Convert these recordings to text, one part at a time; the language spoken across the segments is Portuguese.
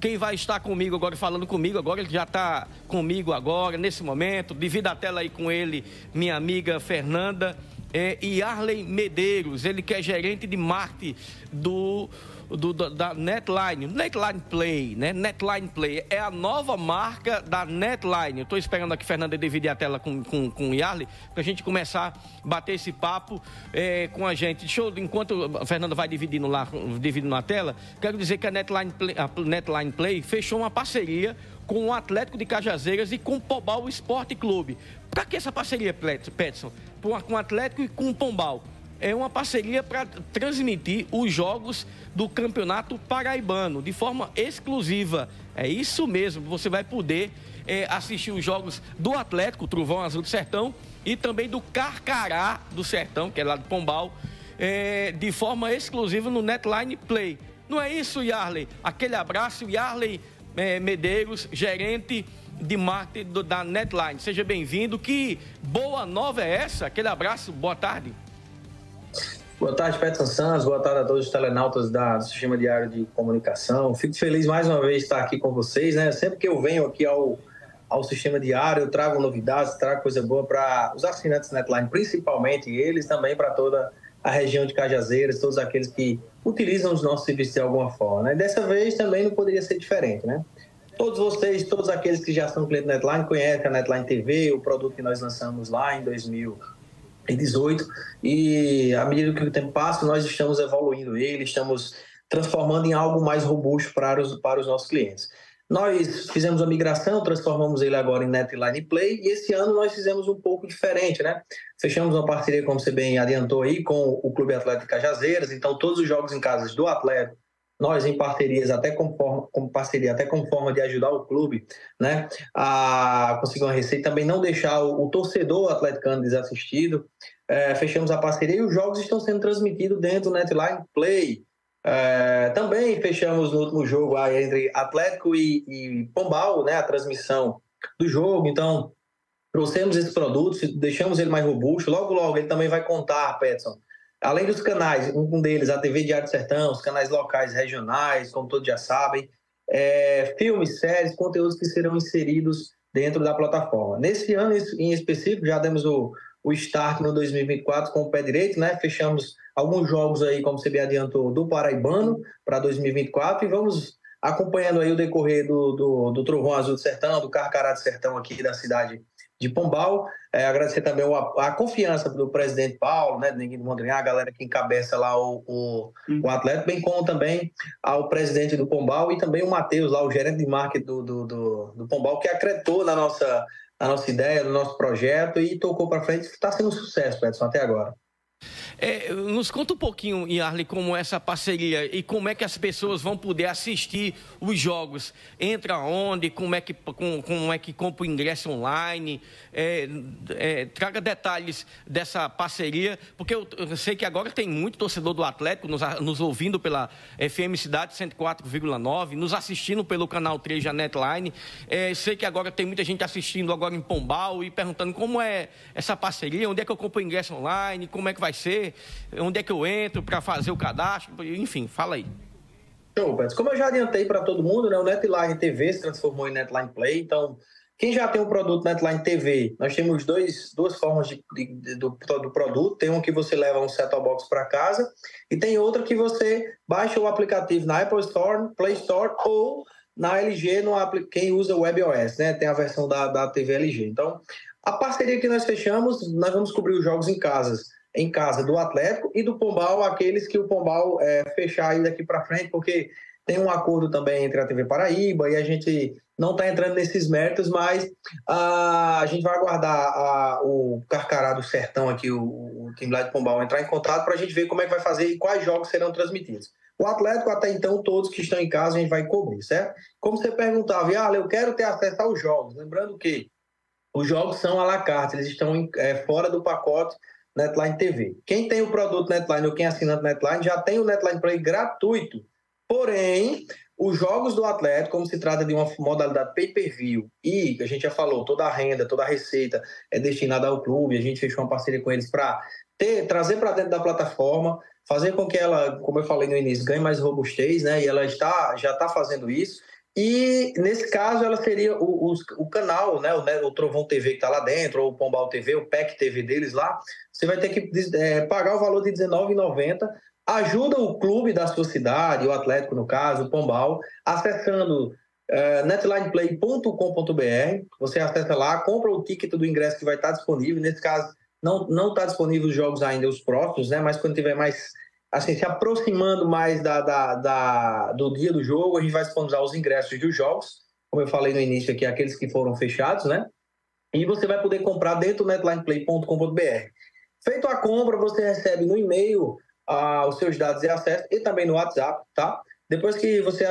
Quem vai estar comigo agora, falando comigo agora, ele já está comigo agora, nesse momento. Divida a tela aí com ele, minha amiga Fernanda. É, e Arley Medeiros, ele que é gerente de marketing do do, da Netline, Netline Play, né? Netline Play é a nova marca da Netline. Eu esperando aqui Fernanda dividir a tela com, com, com o Yarley, a gente começar a bater esse papo é, com a gente. Deixa eu, enquanto a Fernanda vai dividindo lá, dividindo na tela, quero dizer que a Netline Play, a Netline Play fechou uma parceria com o Atlético de Cajazeiras e com o Pombal Esporte Clube. Para que essa parceria, Petson? Com o Atlético e com o Pombal é uma parceria para transmitir os jogos do Campeonato Paraibano de forma exclusiva. É isso mesmo, você vai poder é, assistir os jogos do Atlético, Trovão Azul do Sertão, e também do Carcará do Sertão, que é lá do Pombal, é, de forma exclusiva no Netline Play. Não é isso, Yarley? Aquele abraço, Yarley é, Medeiros, gerente de marketing da Netline. Seja bem-vindo. Que boa nova é essa? Aquele abraço, boa tarde. Boa tarde, Peterson Santos. Boa tarde a todos os telenautas da, do Sistema Diário de Comunicação. Fico feliz mais uma vez de estar aqui com vocês. Né? Sempre que eu venho aqui ao, ao Sistema Diário, eu trago novidades, trago coisa boa para os assinantes Netline, principalmente eles, também para toda a região de Cajazeiras, todos aqueles que utilizam os nossos serviços de alguma forma. Né? Dessa vez também não poderia ser diferente. Né? Todos vocês, todos aqueles que já são clientes Netline, conhecem a Netline TV, o produto que nós lançamos lá em 2000 2018 e à medida que o tempo passa, nós estamos evoluindo ele, estamos transformando em algo mais robusto para os, para os nossos clientes. Nós fizemos a migração, transformamos ele agora em Netline Play e esse ano nós fizemos um pouco diferente, né? Fechamos uma parceria, como você bem adiantou aí, com o Clube Atlético Cajazeiras, então todos os jogos em casa do Atlético nós em parcerias até com, forma, com parceria até com forma de ajudar o clube né a conseguir uma receita também não deixar o, o torcedor atleticano desassistido é, fechamos a parceria e os jogos estão sendo transmitidos dentro do Netline Play. É, também fechamos no último jogo aí entre Atlético e, e Pombal né a transmissão do jogo. Então trouxemos esse produto deixamos ele mais robusto. Logo logo ele também vai contar Petson Além dos canais, um deles, a TV Diário do Sertão, os canais locais, regionais, como todos já sabem, é, filmes, séries, conteúdos que serão inseridos dentro da plataforma. Nesse ano em específico, já demos o, o start no 2024 com o pé direito, né? Fechamos alguns jogos aí, como você bem adiantou, do Paraibano para 2024 e vamos acompanhando aí o decorrer do, do, do Trovão Azul do Sertão, do Carcará do Sertão aqui da cidade de Pombal. É, agradecer também a, a, confiança do presidente Paulo, né, do Neguinho Mondrinhar, a galera que encabeça lá o, o, o, atleta, bem como também ao presidente do Pombal e também o Matheus, lá o gerente de marketing do, do, do, do Pombal, que acreditou na nossa, na nossa ideia, no nosso projeto e tocou para frente. Está sendo um sucesso, Edson, até agora. É, nos conta um pouquinho, Yarley, como essa parceria e como é que as pessoas vão poder assistir os jogos. Entra onde, como é que, com, como é que compra o ingresso online. É, é, traga detalhes dessa parceria, porque eu, eu, sei que agora tem muito torcedor do Atlético nos, nos ouvindo pela FM Cidade 104,9, nos assistindo pelo canal 3 da Netline. É, sei que agora tem muita gente assistindo agora em Pombal e perguntando como é essa parceria, onde é que eu compro o ingresso online, como é que vai ser onde é que eu entro para fazer o cadastro, enfim, fala aí. Show, Beto. Como eu já adiantei para todo mundo, né, o Netline TV se transformou em Netline Play, então quem já tem um produto Netline TV, nós temos dois, duas formas de, de, do, do, produto. Tem um que você leva um set-top box para casa e tem outra que você baixa o aplicativo na Apple Store, Play Store ou na LG, no, quem usa o WebOS, né? Tem a versão da, da TV LG. Então, a parceria que nós fechamos, nós vamos cobrir os jogos em casas em casa do Atlético e do Pombal, aqueles que o Pombal é, fechar aí daqui para frente, porque tem um acordo também entre a TV Paraíba e a gente não está entrando nesses méritos, mas a, a gente vai aguardar a, o Carcará do Sertão aqui, o, o time lá de Pombal, entrar em contato para a gente ver como é que vai fazer e quais jogos serão transmitidos. O Atlético, até então, todos que estão em casa, a gente vai cobrir, certo? Como você perguntava, ah, eu quero ter acesso aos jogos. Lembrando que os jogos são à la carte, eles estão é, fora do pacote Netline TV. Quem tem o produto Netline ou quem assina o Netline já tem o Netline Play gratuito. Porém, os jogos do Atlético, como se trata de uma modalidade pay-per-view e a gente já falou, toda a renda, toda a receita é destinada ao clube, a gente fechou uma parceria com eles para trazer para dentro da plataforma, fazer com que ela, como eu falei no início, ganhe mais robustez, né? E ela está, já está fazendo isso. E nesse caso ela seria o, o, o canal, né, o, né, o Trovão TV que está lá dentro, ou o Pombal TV, o PEC TV deles lá. Você vai ter que é, pagar o valor de R$19,90. Ajuda o clube da sua cidade, o Atlético no caso, o Pombal, acessando é, netlineplay.com.br. Você acessa lá, compra o ticket do ingresso que vai estar disponível. Nesse caso, não está disponível os jogos ainda, os próximos, né? Mas quando tiver mais assim, se aproximando mais da, da, da, do dia do jogo, a gente vai disponibilizar os ingressos dos jogos, como eu falei no início aqui, aqueles que foram fechados, né? E você vai poder comprar dentro do netlineplay.com.br. Feito a compra, você recebe no e-mail ah, os seus dados de acesso e também no WhatsApp, tá? Depois que você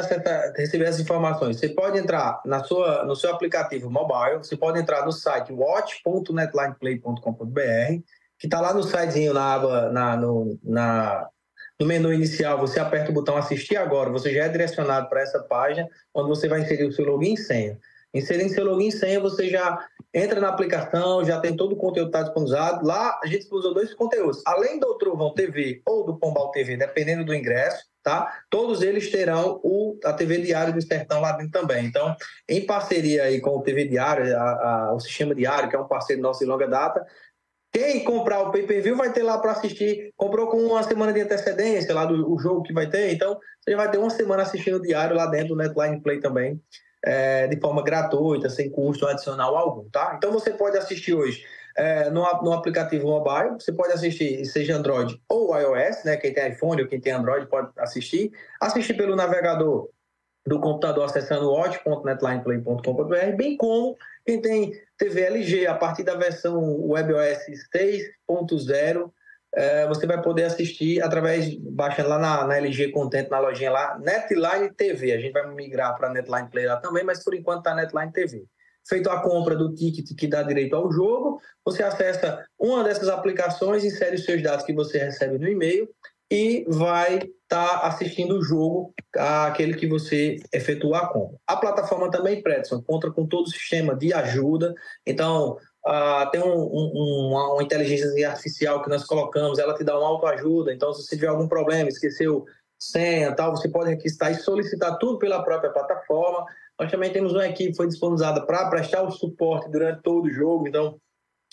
receber as informações, você pode entrar na sua, no seu aplicativo mobile, você pode entrar no site watch.netlineplay.com.br, que está lá no sitezinho, na aba, na, no, na, no menu inicial, você aperta o botão assistir agora, você já é direcionado para essa página, onde você vai inserir o seu login e senha. Inserindo seu login e senha, você já entra na aplicação, já tem todo o conteúdo tá disponibilizado. Lá a gente usou dois conteúdos. Além do Trovão TV ou do Pombal TV, dependendo do ingresso, tá? Todos eles terão o, a TV Diário do Sertão lá dentro também. Então, em parceria aí com o TV Diário, a, a, o Sistema Diário, que é um parceiro nosso de longa data, quem comprar o pay-per-view vai ter lá para assistir. Comprou com uma semana de antecedência lá do jogo que vai ter, então você vai ter uma semana assistindo diário lá dentro do Netline Play também, é, de forma gratuita, sem custo adicional algum, tá? Então você pode assistir hoje é, no, no aplicativo mobile, você pode assistir, seja Android ou iOS, né? Quem tem iPhone ou quem tem Android pode assistir. Assistir pelo navegador do computador acessando watch.netlineplay.com.br, bem como quem tem TV LG, a partir da versão WebOS 6.0, é, você vai poder assistir através, baixando lá na, na, LG Content, na lojinha lá, Netline TV. A gente vai migrar para Netline Play lá também, mas por enquanto está Netline TV. Feito a compra do ticket que dá direito ao jogo, você acessa uma dessas aplicações, insere os seus dados que você recebe no e-mail e vai estar tá assistindo o jogo, aquele que você efetua a compra. A plataforma também, Predson, conta com todo o sistema de ajuda. Então, uh, tem um, um, uma, uma, inteligência artificial que nós colocamos, ela te dá uma autoajuda. Então, se você tiver algum problema, esqueceu senha tal, você pode requisitar e solicitar tudo pela própria plataforma. Nós também temos uma equipe que foi disponibilizada para prestar o suporte durante todo o jogo. Então,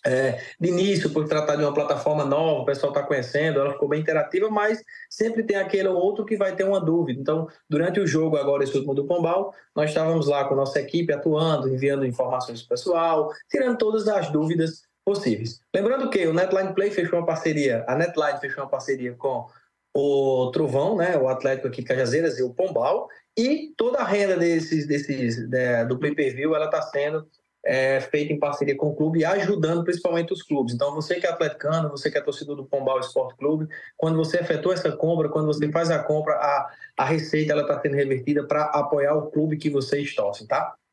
é, de início, por tratar de uma plataforma nova, o pessoal está conhecendo, ela ficou bem interativa, mas sempre tem aquele ou outro que vai ter uma dúvida. Então, durante o jogo, agora, esse último do Pombal, nós estávamos lá com a nossa equipe atuando, enviando informações para o pessoal, tirando todas as dúvidas possíveis. Lembrando que o Netline Play fechou uma parceria, a Netline fechou uma parceria com o Trovão, né, o Atlético aqui de Cajazeiras e o Pombal, e toda a renda desses, desses né, do pay-per-view ela está sendo é, feita em parceria com o clube e ajudando principalmente os clubes. Então, você que é atleticano, você que é torcedor do Pombal Esporte Clube, quando você efetua essa compra, quando você faz a compra, a, a receita está sendo revertida para apoiar o clube que vocês torcem, tá?